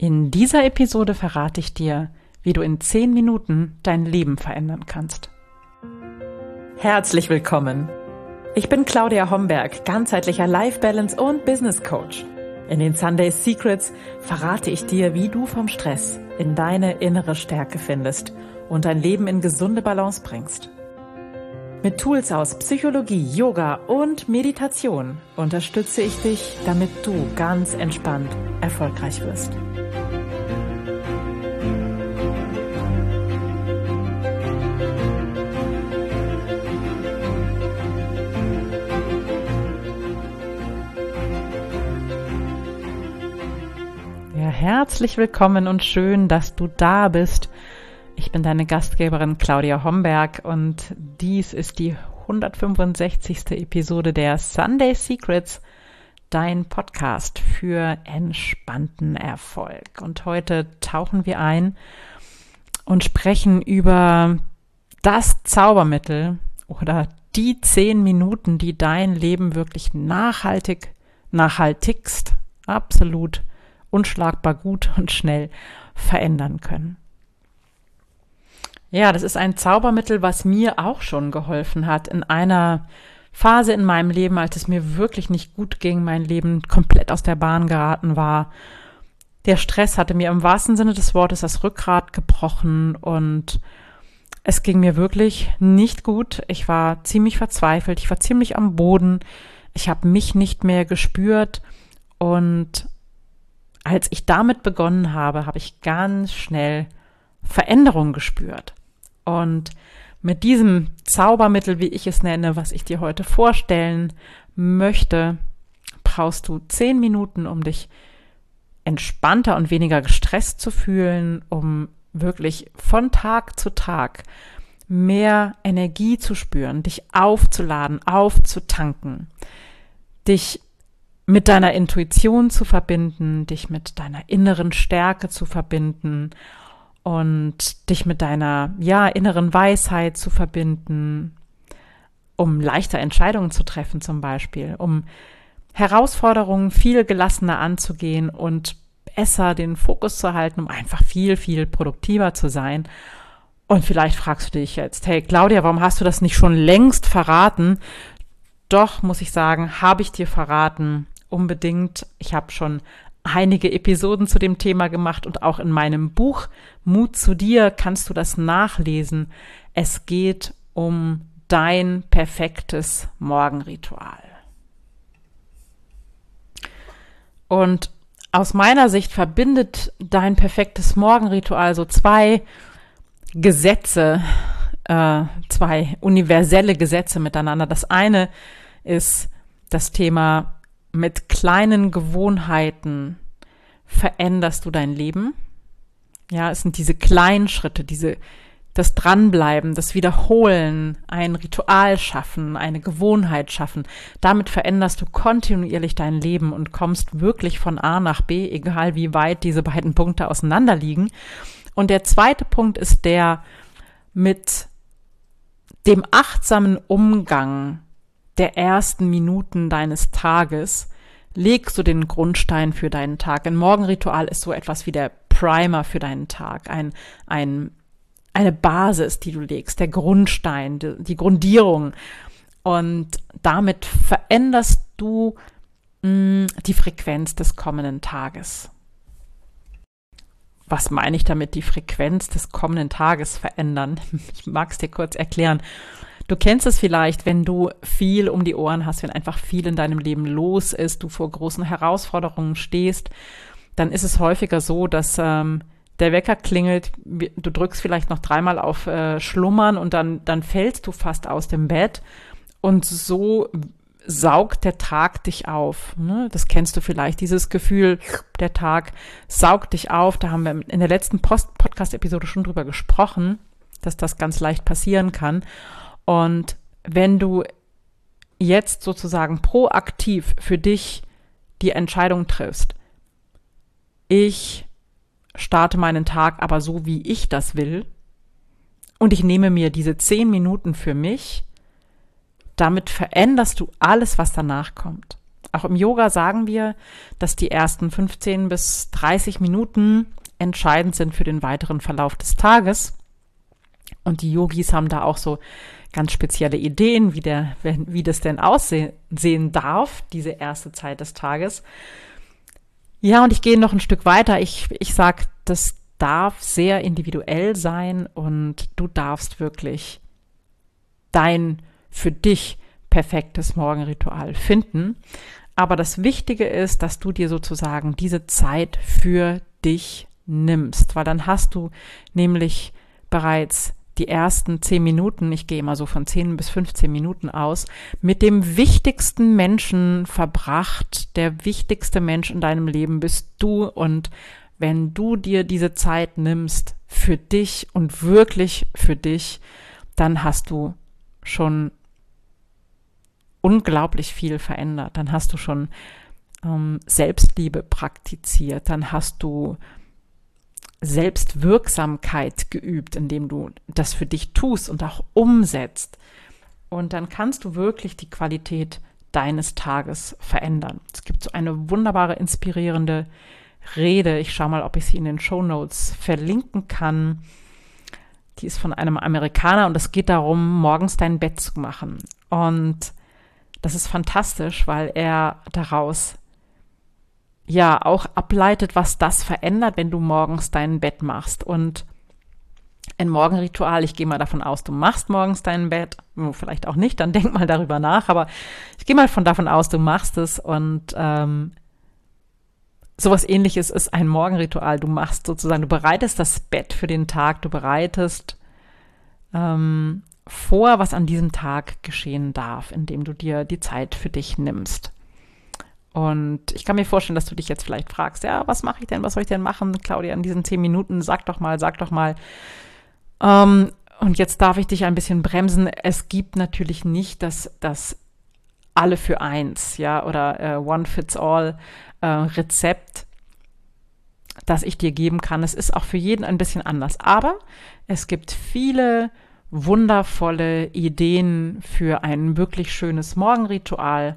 In dieser Episode verrate ich dir, wie du in 10 Minuten dein Leben verändern kannst. Herzlich willkommen. Ich bin Claudia Homberg, ganzheitlicher Life Balance und Business Coach. In den Sunday Secrets verrate ich dir, wie du vom Stress in deine innere Stärke findest und dein Leben in gesunde Balance bringst. Mit Tools aus Psychologie, Yoga und Meditation unterstütze ich dich, damit du ganz entspannt erfolgreich wirst. Herzlich willkommen und schön, dass du da bist ich bin deine Gastgeberin Claudia Homberg und dies ist die 165. Episode der Sunday Secrets, dein Podcast für entspannten Erfolg. Und heute tauchen wir ein und sprechen über das Zaubermittel oder die zehn Minuten, die dein Leben wirklich nachhaltig, nachhaltigst, absolut unschlagbar gut und schnell verändern können. Ja, das ist ein Zaubermittel, was mir auch schon geholfen hat in einer Phase in meinem Leben, als es mir wirklich nicht gut ging, mein Leben komplett aus der Bahn geraten war. Der Stress hatte mir im wahrsten Sinne des Wortes das Rückgrat gebrochen und es ging mir wirklich nicht gut. Ich war ziemlich verzweifelt, ich war ziemlich am Boden, ich habe mich nicht mehr gespürt und als ich damit begonnen habe, habe ich ganz schnell Veränderung gespürt. Und mit diesem Zaubermittel, wie ich es nenne, was ich dir heute vorstellen möchte, brauchst du zehn Minuten, um dich entspannter und weniger gestresst zu fühlen, um wirklich von Tag zu Tag mehr Energie zu spüren, dich aufzuladen, aufzutanken, dich mit deiner Intuition zu verbinden, dich mit deiner inneren Stärke zu verbinden und dich mit deiner ja inneren Weisheit zu verbinden, um leichter Entscheidungen zu treffen zum Beispiel, um Herausforderungen viel gelassener anzugehen und besser den Fokus zu halten, um einfach viel, viel produktiver zu sein. Und vielleicht fragst du dich jetzt, hey Claudia, warum hast du das nicht schon längst verraten? Doch, muss ich sagen, habe ich dir verraten. Unbedingt. Ich habe schon einige Episoden zu dem Thema gemacht und auch in meinem Buch Mut zu dir kannst du das nachlesen. Es geht um dein perfektes Morgenritual. Und aus meiner Sicht verbindet dein perfektes Morgenritual so zwei Gesetze, äh, zwei universelle Gesetze miteinander. Das eine ist das Thema mit kleinen Gewohnheiten veränderst du dein Leben. Ja, es sind diese kleinen Schritte, diese, das Dranbleiben, das Wiederholen, ein Ritual schaffen, eine Gewohnheit schaffen. Damit veränderst du kontinuierlich dein Leben und kommst wirklich von A nach B, egal wie weit diese beiden Punkte auseinander liegen. Und der zweite Punkt ist der mit dem achtsamen Umgang der ersten Minuten deines Tages legst du den Grundstein für deinen Tag. Ein Morgenritual ist so etwas wie der Primer für deinen Tag, ein, ein, eine Basis, die du legst, der Grundstein, die, die Grundierung. Und damit veränderst du mh, mm, die Frequenz des kommenden Tages. Was meine ich damit, die Frequenz des kommenden Tages verändern? Ich mag es dir kurz erklären. Du kennst es vielleicht, wenn du viel um die Ohren hast, wenn einfach viel in deinem Leben los ist, du vor großen Herausforderungen stehst, dann ist es häufiger so, dass ähm, der Wecker klingelt, du drückst vielleicht noch dreimal auf äh, Schlummern und dann, dann fällst du fast aus dem Bett und so saugt der Tag dich auf. Ne? Das kennst du vielleicht, dieses Gefühl, der Tag saugt dich auf. Da haben wir in der letzten Podcast-Episode schon drüber gesprochen, dass das ganz leicht passieren kann. Und wenn du jetzt sozusagen proaktiv für dich die Entscheidung triffst, ich starte meinen Tag aber so, wie ich das will, und ich nehme mir diese zehn Minuten für mich, damit veränderst du alles, was danach kommt. Auch im Yoga sagen wir, dass die ersten 15 bis 30 Minuten entscheidend sind für den weiteren Verlauf des Tages. Und die Yogis haben da auch so ganz spezielle Ideen, wie, der, wie das denn aussehen darf, diese erste Zeit des Tages. Ja, und ich gehe noch ein Stück weiter. Ich, ich sage, das darf sehr individuell sein und du darfst wirklich dein für dich perfektes Morgenritual finden. Aber das Wichtige ist, dass du dir sozusagen diese Zeit für dich nimmst, weil dann hast du nämlich bereits die ersten zehn Minuten, ich gehe immer so von zehn bis 15 Minuten aus, mit dem wichtigsten Menschen verbracht. Der wichtigste Mensch in deinem Leben bist du und wenn du dir diese Zeit nimmst für dich und wirklich für dich, dann hast du schon unglaublich viel verändert. Dann hast du schon ähm, Selbstliebe praktiziert. Dann hast du Selbstwirksamkeit geübt, indem du das für dich tust und auch umsetzt. Und dann kannst du wirklich die Qualität deines Tages verändern. Es gibt so eine wunderbare, inspirierende Rede. Ich schaue mal, ob ich sie in den Show Notes verlinken kann. Die ist von einem Amerikaner und es geht darum, morgens dein Bett zu machen. Und das ist fantastisch, weil er daraus ja auch ableitet, was das verändert, wenn du morgens dein Bett machst. Und ein Morgenritual, ich gehe mal davon aus, du machst morgens dein Bett, vielleicht auch nicht, dann denk mal darüber nach, aber ich gehe mal von davon aus, du machst es und ähm, sowas ähnliches ist ein Morgenritual. Du machst sozusagen, du bereitest das Bett für den Tag, du bereitest ähm, vor, was an diesem Tag geschehen darf, indem du dir die Zeit für dich nimmst. Und ich kann mir vorstellen, dass du dich jetzt vielleicht fragst, ja, was mache ich denn, was soll ich denn machen, Claudia, in diesen zehn Minuten, sag doch mal, sag doch mal. Ähm, und jetzt darf ich dich ein bisschen bremsen. Es gibt natürlich nicht das, das alle für eins, ja, oder äh, One Fits All äh, Rezept, das ich dir geben kann. Es ist auch für jeden ein bisschen anders. Aber es gibt viele wundervolle Ideen für ein wirklich schönes Morgenritual.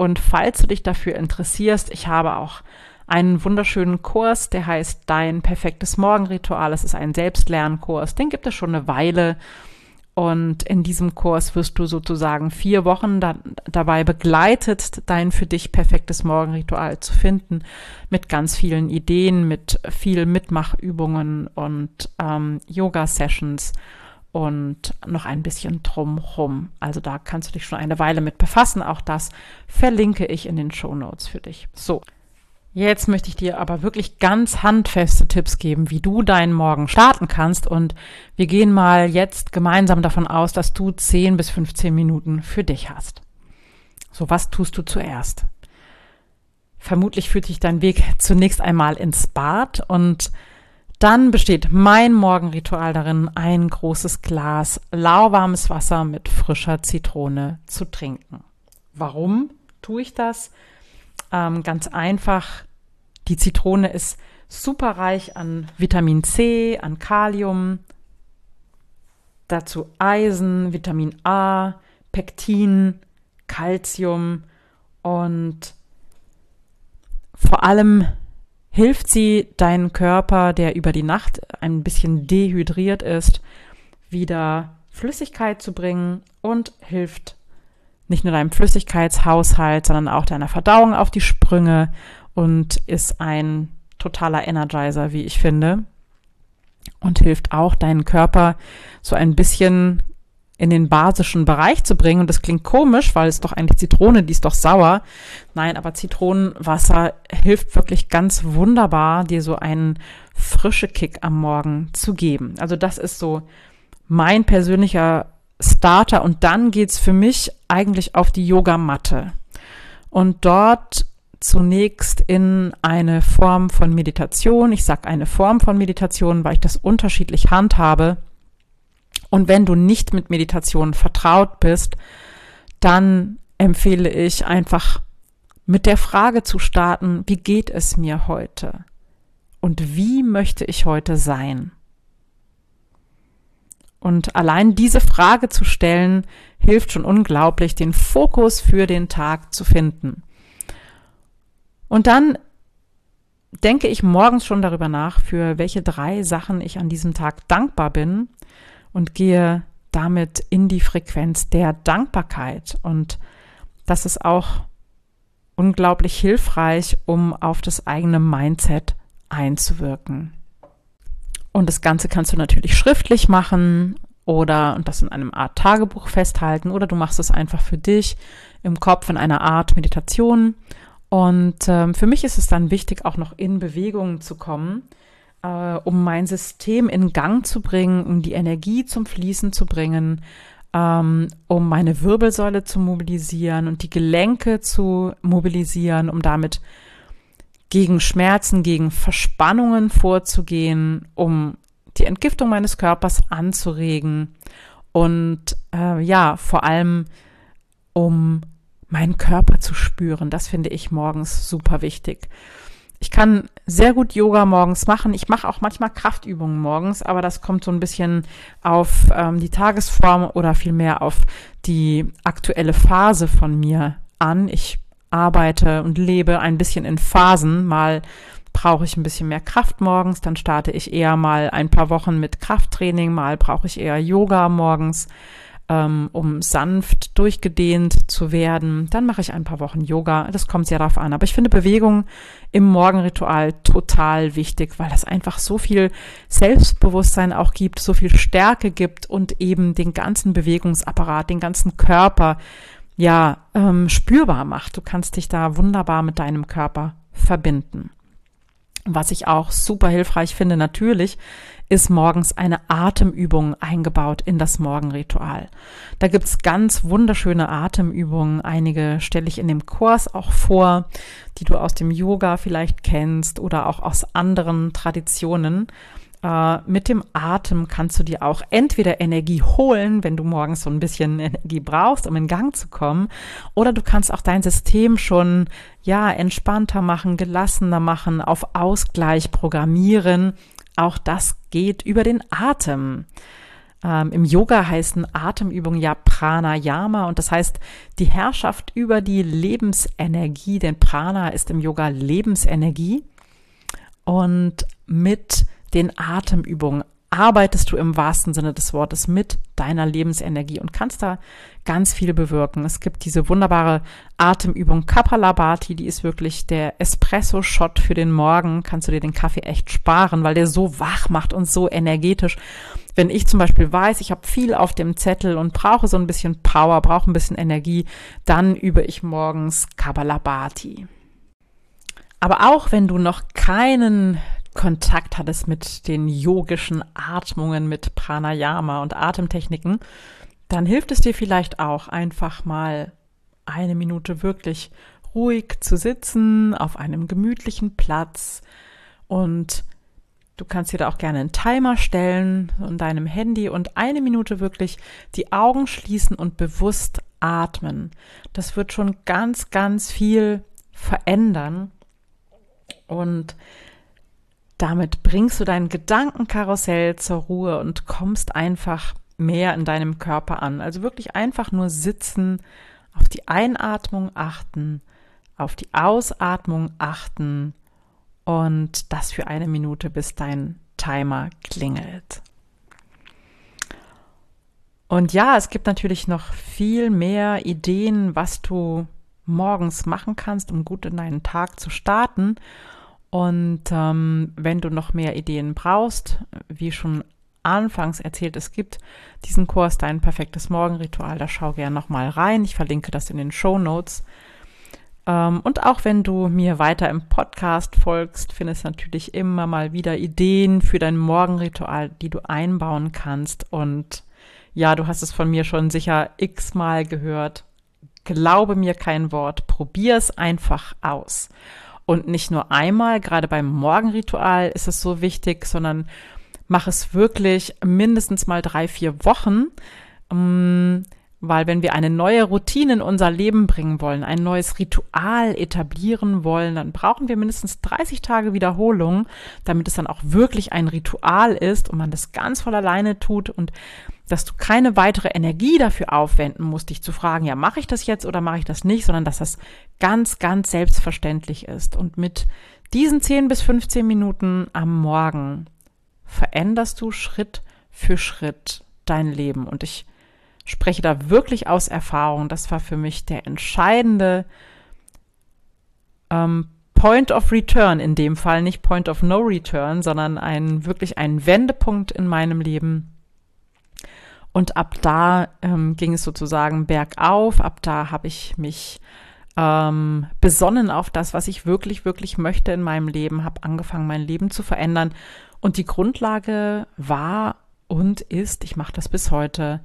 Und falls du dich dafür interessierst, ich habe auch einen wunderschönen Kurs, der heißt Dein perfektes Morgenritual. Es ist ein Selbstlernkurs, den gibt es schon eine Weile. Und in diesem Kurs wirst du sozusagen vier Wochen da, dabei begleitet, dein für dich perfektes Morgenritual zu finden, mit ganz vielen Ideen, mit viel Mitmachübungen und ähm, Yoga-Sessions und noch ein bisschen drumrum. Also da kannst du dich schon eine Weile mit befassen. Auch das verlinke ich in den Show Notes für dich. So. Jetzt möchte ich dir aber wirklich ganz handfeste Tipps geben, wie du deinen Morgen starten kannst. Und wir gehen mal jetzt gemeinsam davon aus, dass du 10 bis 15 Minuten für dich hast. So, was tust du zuerst? Vermutlich führt dich dein Weg zunächst einmal ins Bad und dann besteht mein Morgenritual darin, ein großes Glas lauwarmes Wasser mit frischer Zitrone zu trinken. Warum tue ich das? Ähm, ganz einfach, die Zitrone ist super reich an Vitamin C, an Kalium, dazu Eisen, Vitamin A, Pektin, Calcium und vor allem hilft sie deinen Körper, der über die Nacht ein bisschen dehydriert ist, wieder Flüssigkeit zu bringen und hilft nicht nur deinem Flüssigkeitshaushalt, sondern auch deiner Verdauung auf die Sprünge und ist ein totaler Energizer, wie ich finde. Und hilft auch deinen Körper so ein bisschen in den basischen Bereich zu bringen. Und das klingt komisch, weil es doch eigentlich Zitrone, die ist doch sauer. Nein, aber Zitronenwasser hilft wirklich ganz wunderbar, dir so einen frische Kick am Morgen zu geben. Also das ist so mein persönlicher Starter und dann geht's für mich eigentlich auf die Yogamatte. Und dort zunächst in eine Form von Meditation. Ich sage eine Form von Meditation, weil ich das unterschiedlich handhabe. Und wenn du nicht mit Meditation vertraut bist, dann empfehle ich einfach mit der Frage zu starten, wie geht es mir heute? Und wie möchte ich heute sein? Und allein diese Frage zu stellen, hilft schon unglaublich, den Fokus für den Tag zu finden. Und dann denke ich morgens schon darüber nach, für welche drei Sachen ich an diesem Tag dankbar bin und gehe damit in die Frequenz der Dankbarkeit. Und das ist auch unglaublich hilfreich, um auf das eigene Mindset einzuwirken. Und das Ganze kannst du natürlich schriftlich machen oder und das in einem Art Tagebuch festhalten oder du machst es einfach für dich im Kopf in einer Art Meditation. Und ähm, für mich ist es dann wichtig, auch noch in Bewegung zu kommen, äh, um mein System in Gang zu bringen, um die Energie zum Fließen zu bringen, ähm, um meine Wirbelsäule zu mobilisieren und die Gelenke zu mobilisieren, um damit gegen Schmerzen, gegen Verspannungen vorzugehen, um die Entgiftung meines Körpers anzuregen und äh, ja, vor allem um meinen Körper zu spüren. Das finde ich morgens super wichtig. Ich kann sehr gut Yoga morgens machen. Ich mache auch manchmal Kraftübungen morgens, aber das kommt so ein bisschen auf ähm, die Tagesform oder vielmehr auf die aktuelle Phase von mir an. Ich arbeite und lebe ein bisschen in Phasen. Mal brauche ich ein bisschen mehr Kraft morgens, dann starte ich eher mal ein paar Wochen mit Krafttraining, mal brauche ich eher Yoga morgens, um sanft durchgedehnt zu werden. Dann mache ich ein paar Wochen Yoga. Das kommt sehr darauf an. Aber ich finde Bewegung im Morgenritual total wichtig, weil das einfach so viel Selbstbewusstsein auch gibt, so viel Stärke gibt und eben den ganzen Bewegungsapparat, den ganzen Körper ja ähm, spürbar macht. Du kannst dich da wunderbar mit deinem Körper verbinden. Was ich auch super hilfreich finde, natürlich, ist morgens eine Atemübung eingebaut in das Morgenritual. Da gibt's ganz wunderschöne Atemübungen. Einige stelle ich in dem Kurs auch vor, die du aus dem Yoga vielleicht kennst oder auch aus anderen Traditionen. Äh, mit dem Atem kannst du dir auch entweder Energie holen, wenn du morgens so ein bisschen Energie brauchst, um in Gang zu kommen, oder du kannst auch dein System schon ja entspannter machen, gelassener machen, auf Ausgleich programmieren. Auch das geht über den Atem. Ähm, Im Yoga heißen Atemübungen ja Pranayama und das heißt die Herrschaft über die Lebensenergie, denn Prana ist im Yoga Lebensenergie und mit den Atemübungen arbeitest du im wahrsten Sinne des Wortes mit deiner Lebensenergie und kannst da ganz viel bewirken. Es gibt diese wunderbare Atemübung Kapalabhati, die ist wirklich der Espresso-Shot für den Morgen. Kannst du dir den Kaffee echt sparen, weil der so wach macht und so energetisch. Wenn ich zum Beispiel weiß, ich habe viel auf dem Zettel und brauche so ein bisschen Power, brauche ein bisschen Energie, dann übe ich morgens Kapalabhati. Aber auch wenn du noch keinen Kontakt hattest mit den yogischen Atmungen, mit Pranayama und Atemtechniken, dann hilft es dir vielleicht auch einfach mal eine Minute wirklich ruhig zu sitzen auf einem gemütlichen Platz und du kannst dir da auch gerne einen Timer stellen in deinem Handy und eine Minute wirklich die Augen schließen und bewusst atmen. Das wird schon ganz, ganz viel verändern und damit bringst du dein Gedankenkarussell zur Ruhe und kommst einfach mehr in deinem Körper an. Also wirklich einfach nur sitzen, auf die Einatmung achten, auf die Ausatmung achten und das für eine Minute, bis dein Timer klingelt. Und ja, es gibt natürlich noch viel mehr Ideen, was du morgens machen kannst, um gut in deinen Tag zu starten. Und ähm, wenn du noch mehr Ideen brauchst, wie schon anfangs erzählt, es gibt diesen Kurs Dein perfektes Morgenritual, da schau gerne nochmal rein. Ich verlinke das in den Show Notes. Ähm, und auch wenn du mir weiter im Podcast folgst, findest du natürlich immer mal wieder Ideen für dein Morgenritual, die du einbauen kannst. Und ja, du hast es von mir schon sicher x-mal gehört. Glaube mir kein Wort, probier es einfach aus. Und nicht nur einmal, gerade beim Morgenritual ist es so wichtig, sondern mach es wirklich mindestens mal drei, vier Wochen. Weil wenn wir eine neue Routine in unser Leben bringen wollen, ein neues Ritual etablieren wollen, dann brauchen wir mindestens 30 Tage Wiederholung, damit es dann auch wirklich ein Ritual ist und man das ganz voll alleine tut und dass du keine weitere Energie dafür aufwenden musst, dich zu fragen, ja, mache ich das jetzt oder mache ich das nicht, sondern dass das ganz, ganz selbstverständlich ist. Und mit diesen 10 bis 15 Minuten am Morgen veränderst du Schritt für Schritt dein Leben. Und ich spreche da wirklich aus Erfahrung. Das war für mich der entscheidende ähm, Point of Return in dem Fall, nicht Point of No Return, sondern ein wirklich ein Wendepunkt in meinem Leben und ab da ähm, ging es sozusagen bergauf. Ab da habe ich mich ähm, besonnen auf das, was ich wirklich, wirklich möchte in meinem Leben, habe angefangen, mein Leben zu verändern. Und die Grundlage war und ist, ich mache das bis heute,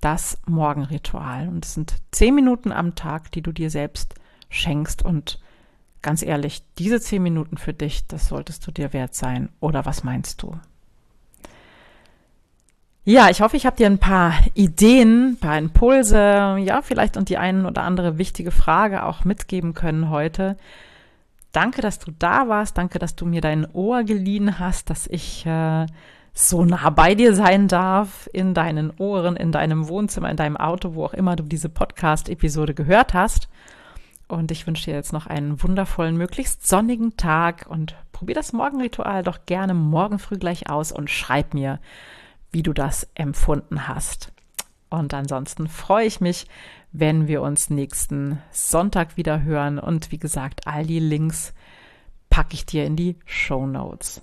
das Morgenritual. Und es sind zehn Minuten am Tag, die du dir selbst schenkst. Und ganz ehrlich, diese zehn Minuten für dich, das solltest du dir wert sein. Oder was meinst du? Ja, ich hoffe, ich habe dir ein paar Ideen, ein paar Impulse, ja, vielleicht und die ein oder andere wichtige Frage auch mitgeben können heute. Danke, dass du da warst. Danke, dass du mir dein Ohr geliehen hast, dass ich äh, so nah bei dir sein darf, in deinen Ohren, in deinem Wohnzimmer, in deinem Auto, wo auch immer du diese Podcast-Episode gehört hast. Und ich wünsche dir jetzt noch einen wundervollen, möglichst sonnigen Tag und probier das Morgenritual doch gerne morgen früh gleich aus und schreib mir, wie du das empfunden hast. Und ansonsten freue ich mich, wenn wir uns nächsten Sonntag wieder hören. Und wie gesagt, all die Links packe ich dir in die Show Notes.